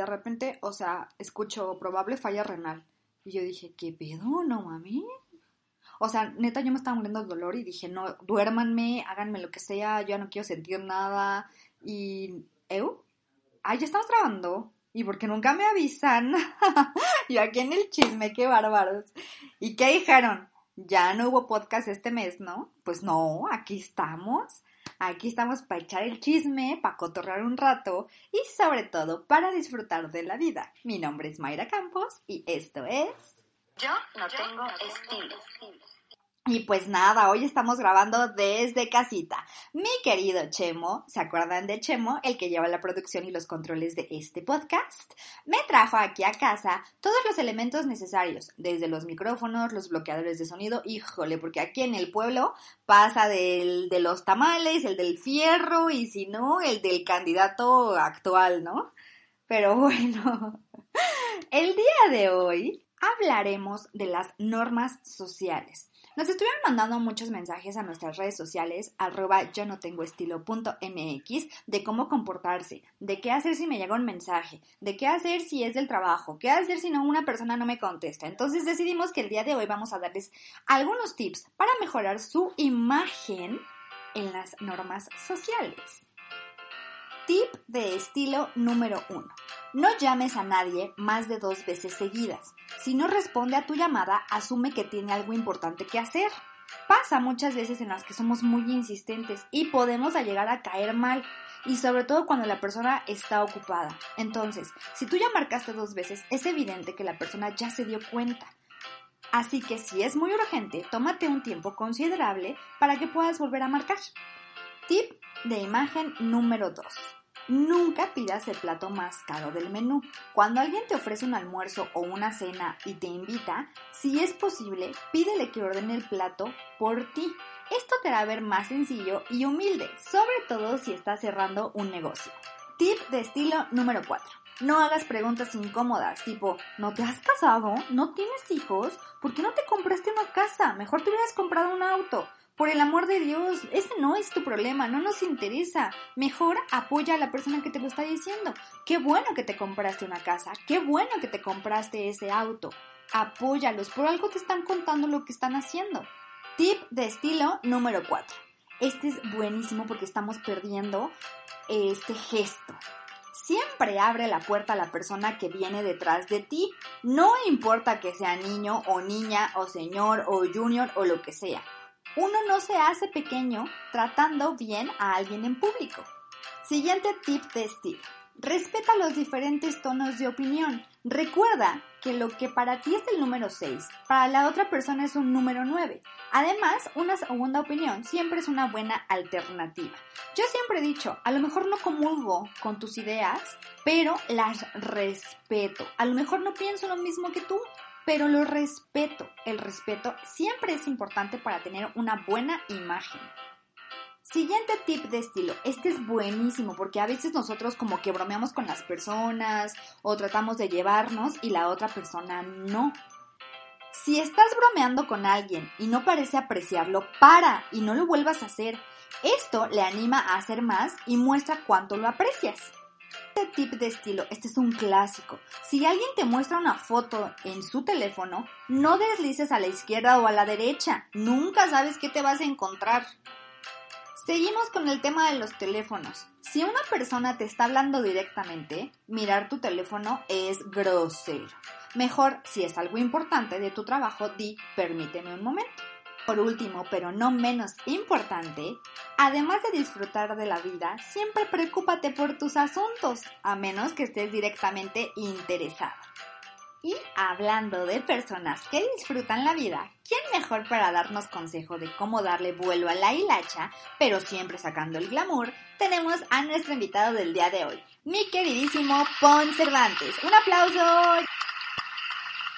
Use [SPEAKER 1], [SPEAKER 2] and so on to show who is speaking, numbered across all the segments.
[SPEAKER 1] De repente, o sea, escucho probable falla renal. Y yo dije, ¿qué pedo? No mami. O sea, neta, yo me estaba muriendo de dolor y dije, no, duérmanme, háganme lo que sea, yo ya no quiero sentir nada. Y, ¿eu? Ay, ya estamos grabando. Y porque nunca me avisan. y aquí en el chisme, qué bárbaros. ¿Y qué dijeron? Ya no hubo podcast este mes, ¿no? Pues no, aquí estamos. Aquí estamos para echar el chisme, para cotorrear un rato y sobre todo para disfrutar de la vida. Mi nombre es Mayra Campos y esto es...
[SPEAKER 2] Yo no tengo estilo.
[SPEAKER 1] Y pues nada, hoy estamos grabando desde casita. Mi querido Chemo, ¿se acuerdan de Chemo, el que lleva la producción y los controles de este podcast? Me trajo aquí a casa todos los elementos necesarios, desde los micrófonos, los bloqueadores de sonido, híjole, porque aquí en el pueblo pasa del, de los tamales, el del fierro y si no, el del candidato actual, ¿no? Pero bueno, el día de hoy hablaremos de las normas sociales. Nos estuvieron mandando muchos mensajes a nuestras redes sociales, arroba yo no tengo estilo.mx, de cómo comportarse, de qué hacer si me llega un mensaje, de qué hacer si es del trabajo, qué hacer si no una persona no me contesta. Entonces decidimos que el día de hoy vamos a darles algunos tips para mejorar su imagen en las normas sociales. Tip de estilo número 1. No llames a nadie más de dos veces seguidas. Si no responde a tu llamada, asume que tiene algo importante que hacer. Pasa muchas veces en las que somos muy insistentes y podemos llegar a caer mal, y sobre todo cuando la persona está ocupada. Entonces, si tú ya marcaste dos veces, es evidente que la persona ya se dio cuenta. Así que si es muy urgente, tómate un tiempo considerable para que puedas volver a marcar. Tip de imagen número 2. Nunca pidas el plato más caro del menú. Cuando alguien te ofrece un almuerzo o una cena y te invita, si es posible, pídele que ordene el plato por ti. Esto te hará ver más sencillo y humilde, sobre todo si estás cerrando un negocio. Tip de estilo número 4. No hagas preguntas incómodas, tipo, ¿no te has casado? ¿No tienes hijos? ¿Por qué no te compraste una casa? Mejor te hubieras comprado un auto. Por el amor de Dios, ese no es tu problema, no nos interesa. Mejor apoya a la persona que te lo está diciendo. Qué bueno que te compraste una casa, qué bueno que te compraste ese auto. Apóyalos, por algo te están contando lo que están haciendo. Tip de estilo número 4. Este es buenísimo porque estamos perdiendo este gesto. Siempre abre la puerta a la persona que viene detrás de ti. No importa que sea niño o niña o señor o junior o lo que sea. Uno no se hace pequeño tratando bien a alguien en público. Siguiente tip de estilo. Respeta los diferentes tonos de opinión. Recuerda que lo que para ti es el número 6, para la otra persona es un número 9. Además, una segunda opinión siempre es una buena alternativa. Yo siempre he dicho, a lo mejor no comulgo con tus ideas, pero las respeto. A lo mejor no pienso lo mismo que tú, pero lo respeto. El respeto siempre es importante para tener una buena imagen. Siguiente tip de estilo. Este es buenísimo porque a veces nosotros como que bromeamos con las personas o tratamos de llevarnos y la otra persona no. Si estás bromeando con alguien y no parece apreciarlo, para y no lo vuelvas a hacer. Esto le anima a hacer más y muestra cuánto lo aprecias. Este tip de estilo, este es un clásico. Si alguien te muestra una foto en su teléfono, no deslices a la izquierda o a la derecha. Nunca sabes qué te vas a encontrar. Seguimos con el tema de los teléfonos. Si una persona te está hablando directamente, mirar tu teléfono es grosero. Mejor, si es algo importante de tu trabajo, di permíteme un momento. Por último, pero no menos importante, además de disfrutar de la vida, siempre preocúpate por tus asuntos, a menos que estés directamente interesado. Y hablando de personas que disfrutan la vida, ¿quién mejor para darnos consejo de cómo darle vuelo a la hilacha, pero siempre sacando el glamour? Tenemos a nuestro invitado del día de hoy, mi queridísimo Pon Cervantes. ¡Un aplauso!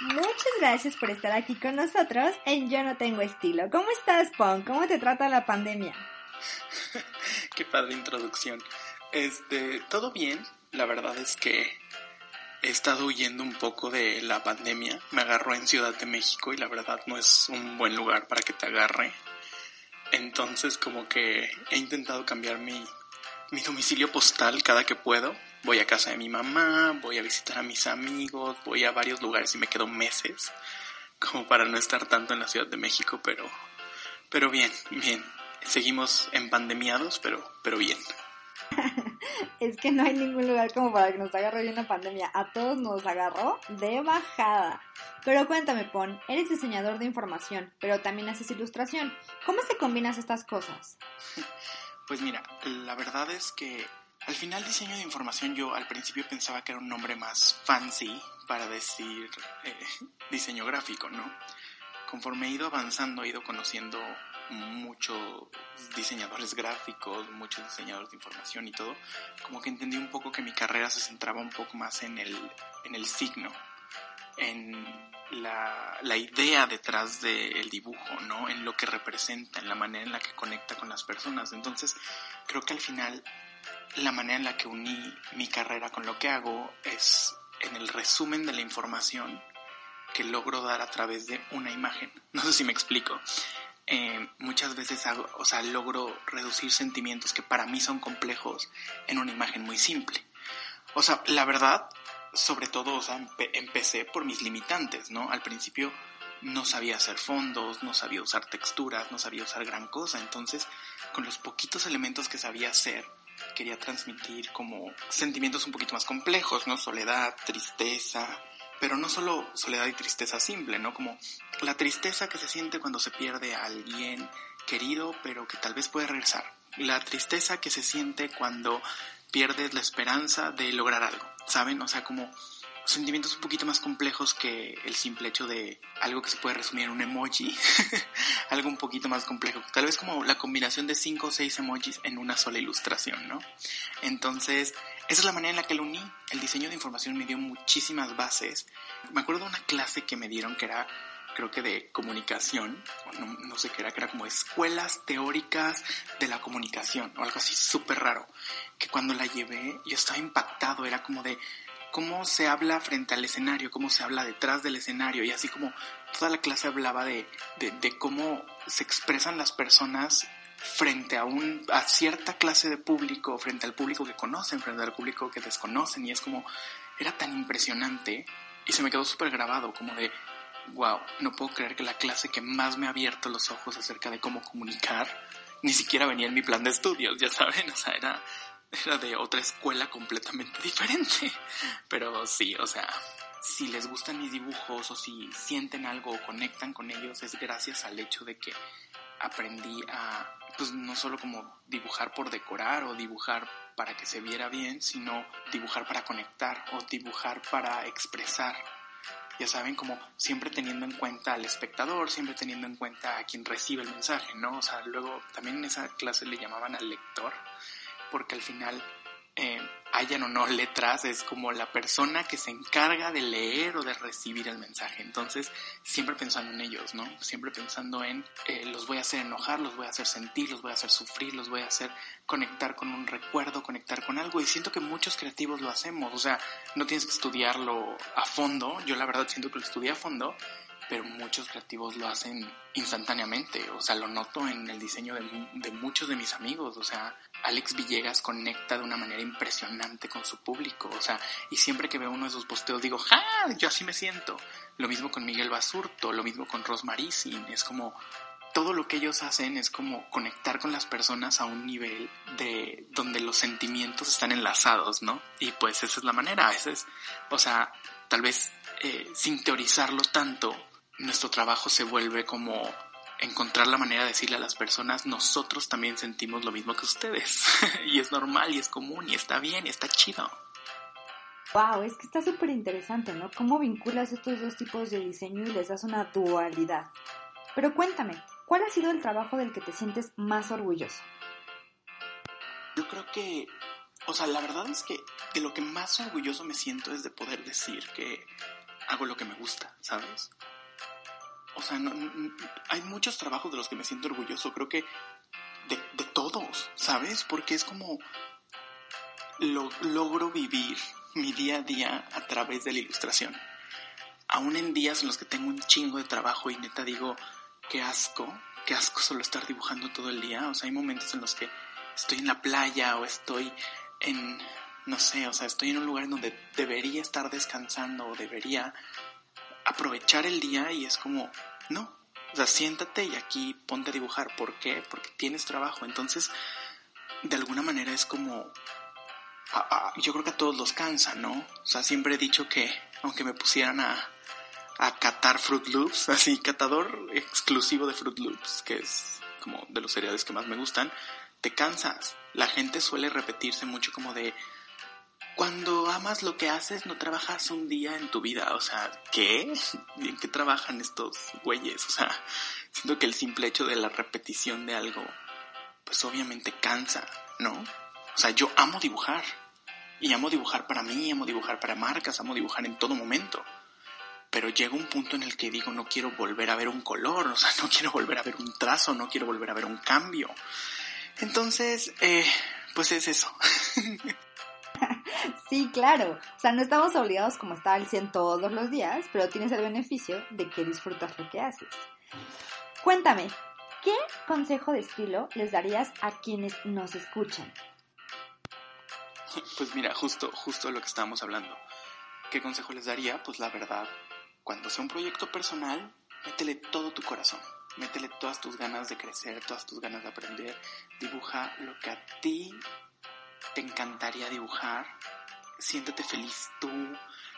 [SPEAKER 1] Muchas gracias por estar aquí con nosotros en Yo No Tengo Estilo. ¿Cómo estás, Pon? ¿Cómo te trata la pandemia?
[SPEAKER 3] Qué padre introducción. Este, todo bien. La verdad es que he estado huyendo un poco de la pandemia. Me agarró en Ciudad de México y la verdad no es un buen lugar para que te agarre. Entonces como que he intentado cambiar mi, mi domicilio postal cada que puedo. Voy a casa de mi mamá, voy a visitar a mis amigos, voy a varios lugares y me quedo meses, como para no estar tanto en la Ciudad de México, pero, pero bien, bien. Seguimos empandemiados, pero, pero bien.
[SPEAKER 1] es que no hay ningún lugar como para que nos agarre una pandemia. A todos nos agarró de bajada. Pero cuéntame, Pon, eres diseñador de información, pero también haces ilustración. ¿Cómo se combinas estas cosas?
[SPEAKER 3] Pues mira, la verdad es que al final diseño de información yo al principio pensaba que era un nombre más fancy para decir eh, diseño gráfico, ¿no? Conforme he ido avanzando, he ido conociendo muchos diseñadores gráficos, muchos diseñadores de información y todo, como que entendí un poco que mi carrera se centraba un poco más en el, en el signo, en la, la idea detrás del dibujo, ¿no? En lo que representa, en la manera en la que conecta con las personas. Entonces, creo que al final la manera en la que uní mi carrera con lo que hago es en el resumen de la información que logro dar a través de una imagen. No sé si me explico. Eh, muchas veces hago, o sea, logro reducir sentimientos que para mí son complejos en una imagen muy simple. O sea, la verdad, sobre todo, o sea, empecé por mis limitantes, ¿no? Al principio no sabía hacer fondos, no sabía usar texturas, no sabía usar gran cosa, entonces con los poquitos elementos que sabía hacer, quería transmitir como sentimientos un poquito más complejos, ¿no? Soledad, tristeza, pero no solo soledad y tristeza simple, ¿no? Como la tristeza que se siente cuando se pierde a alguien querido, pero que tal vez puede regresar. La tristeza que se siente cuando pierdes la esperanza de lograr algo, ¿saben? O sea, como sentimientos un poquito más complejos que el simple hecho de algo que se puede resumir en un emoji, algo un poquito más complejo, tal vez como la combinación de cinco o seis emojis en una sola ilustración, ¿no? Entonces, esa es la manera en la que lo uní. El diseño de información me dio muchísimas bases. Me acuerdo de una clase que me dieron que era creo que de comunicación, no, no, sé qué era, que era como escuelas teóricas de la comunicación o algo así súper raro, que cuando la llevé yo estaba impactado, era como de, cómo se habla frente al escenario, cómo se habla detrás del escenario y así como toda la clase hablaba de, de, cómo se expresan las personas frente a, un, a cierta clase de público, frente al público que conocen, frente al público que desconocen y es como, era tan impresionante y se me quedó súper grabado como de, wow, no puedo creer que la clase que más me ha abierto los ojos acerca de cómo comunicar ni siquiera venía en mi plan de estudios, ya saben, o sea, era era de otra escuela completamente diferente. Pero sí, o sea, si les gustan mis dibujos o si sienten algo o conectan con ellos, es gracias al hecho de que aprendí a, pues no solo como dibujar por decorar o dibujar para que se viera bien, sino dibujar para conectar o dibujar para expresar. Ya saben, como siempre teniendo en cuenta al espectador, siempre teniendo en cuenta a quien recibe el mensaje, ¿no? O sea, luego también en esa clase le llamaban al lector porque al final eh, hayan o no letras, es como la persona que se encarga de leer o de recibir el mensaje. Entonces, siempre pensando en ellos, ¿no? Siempre pensando en eh, los voy a hacer enojar, los voy a hacer sentir, los voy a hacer sufrir, los voy a hacer conectar con un recuerdo, conectar con algo. Y siento que muchos creativos lo hacemos, o sea, no tienes que estudiarlo a fondo. Yo la verdad siento que lo estudié a fondo pero muchos creativos lo hacen instantáneamente, o sea, lo noto en el diseño de, muchos de mis amigos, o sea, Alex Villegas conecta de una manera impresionante con su público, o sea, y siempre que veo uno de sus posteos digo, ¡ja! Yo así me siento. Lo mismo con Miguel Basurto, lo mismo con Rosmarín, es como todo lo que ellos hacen es como conectar con las personas a un nivel de donde los sentimientos están enlazados, ¿no? Y pues esa es la manera, a veces, o sea, tal vez eh, sin teorizarlo tanto, nuestro trabajo se vuelve como encontrar la manera de decirle a las personas, nosotros también sentimos lo mismo que ustedes. y es normal y es común y está bien y está chido.
[SPEAKER 1] Wow, es que está súper interesante, ¿no? ¿Cómo vinculas estos dos tipos de diseño y les das una dualidad? Pero cuéntame, ¿cuál ha sido el trabajo del que te sientes más orgulloso?
[SPEAKER 3] Yo creo que, o sea, la verdad es que de lo que más orgulloso me siento es de poder decir que hago lo que me gusta, ¿sabes? O sea, no, hay muchos trabajos de los que me siento orgulloso, creo que de, todos, ¿sabes? Porque es como lo, logro vivir mi día a día a través de la ilustración. Aún en días en los que tengo un chingo de trabajo y neta digo, qué asco, qué asco solo estar dibujando todo el día. O sea, hay momentos en los que estoy en la playa o estoy en, no sé, o sea, estoy en un lugar donde debería estar descansando o debería aprovechar el día y es como, no, o sea, siéntate y aquí ponte a dibujar. ¿Por qué? Porque tienes trabajo. Entonces, de alguna manera es como, yo creo que a todos los cansa, ¿no? O sea, siempre he dicho que aunque me pusieran a, a catar Fruit Loops, así, catador exclusivo de Fruit Loops, que es como de los cereales que más me gustan, te cansas. La gente suele repetirse mucho como de, cuando amas lo que haces, no trabajas un día en tu vida. O sea, ¿qué? ¿En qué trabajan estos güeyes? O sea, siento que el simple hecho de la repetición de algo, pues obviamente cansa, ¿no? O sea, yo amo dibujar. Y amo dibujar para mí, amo dibujar para marcas, amo dibujar en todo momento. Pero llega un punto en el que digo, no quiero volver a ver un color, o sea, no quiero volver a ver un trazo, no quiero volver a ver un cambio. Entonces, eh, pues es eso.
[SPEAKER 1] Sí, claro. O sea, no estamos obligados como estar al 100 todos los días, pero tienes el beneficio de que disfrutas lo que haces. Cuéntame, ¿qué consejo de estilo les darías a quienes nos escuchan?
[SPEAKER 3] Pues mira, justo, justo lo que estábamos hablando. ¿Qué consejo les daría? Pues la verdad, cuando sea un proyecto personal, métele todo tu corazón. Métele todas tus ganas de crecer, todas tus ganas de aprender. Dibuja lo que a ti te encantaría dibujar siéntete feliz tú,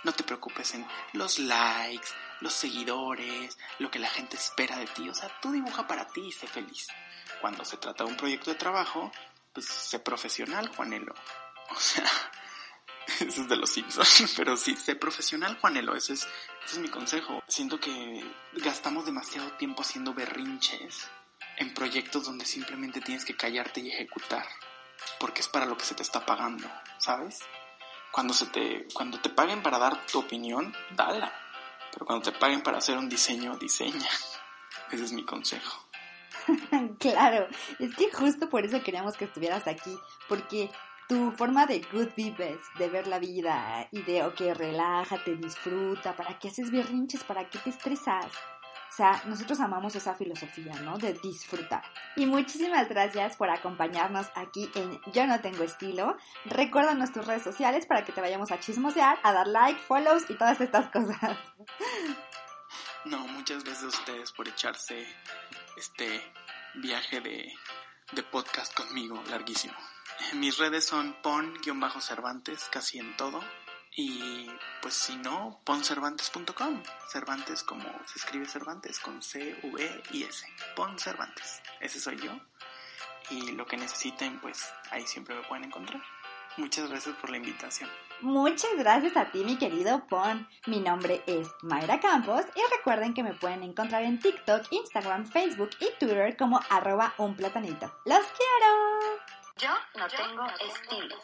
[SPEAKER 3] no te preocupes en los likes, los seguidores, lo que la gente espera de ti, o sea, tú dibuja para ti y sé feliz. Cuando se trata de un proyecto de trabajo, pues sé profesional, Juanelo. O sea, eso es de los Simpsons, pero sí, sé profesional, Juanelo, ese es, ese es mi consejo. Siento que gastamos demasiado tiempo haciendo berrinches en proyectos donde simplemente tienes que callarte y ejecutar, porque es para lo que se te está pagando, ¿sabes? cuando se te cuando te paguen para dar tu opinión, dala. Pero cuando te paguen para hacer un diseño, diseña. Ese es mi consejo.
[SPEAKER 1] claro, es que justo por eso queríamos que estuvieras aquí, porque tu forma de good vibes, de ver la vida y de, ok, relájate, disfruta, ¿para qué haces berrinches? ¿Para qué te estresas? O sea, nosotros amamos esa filosofía, ¿no? De disfrutar. Y muchísimas gracias por acompañarnos aquí en Yo no tengo estilo. Recuérdanos tus redes sociales para que te vayamos a chismosear, a dar like, follows y todas estas cosas.
[SPEAKER 3] No, muchas gracias a ustedes por echarse este viaje de, de podcast conmigo larguísimo. Mis redes son pon-cervantes casi en todo. Y pues si no, poncervantes.com. Cervantes como se escribe Cervantes, con C, V y S. Pon Cervantes. Ese soy yo. Y lo que necesiten, pues ahí siempre me pueden encontrar. Muchas gracias por la invitación.
[SPEAKER 1] Muchas gracias a ti, mi querido Pon. Mi nombre es Mayra Campos y recuerden que me pueden encontrar en TikTok, Instagram, Facebook y Twitter como arroba un platanito. ¡Los quiero!
[SPEAKER 2] Yo no tengo estilo.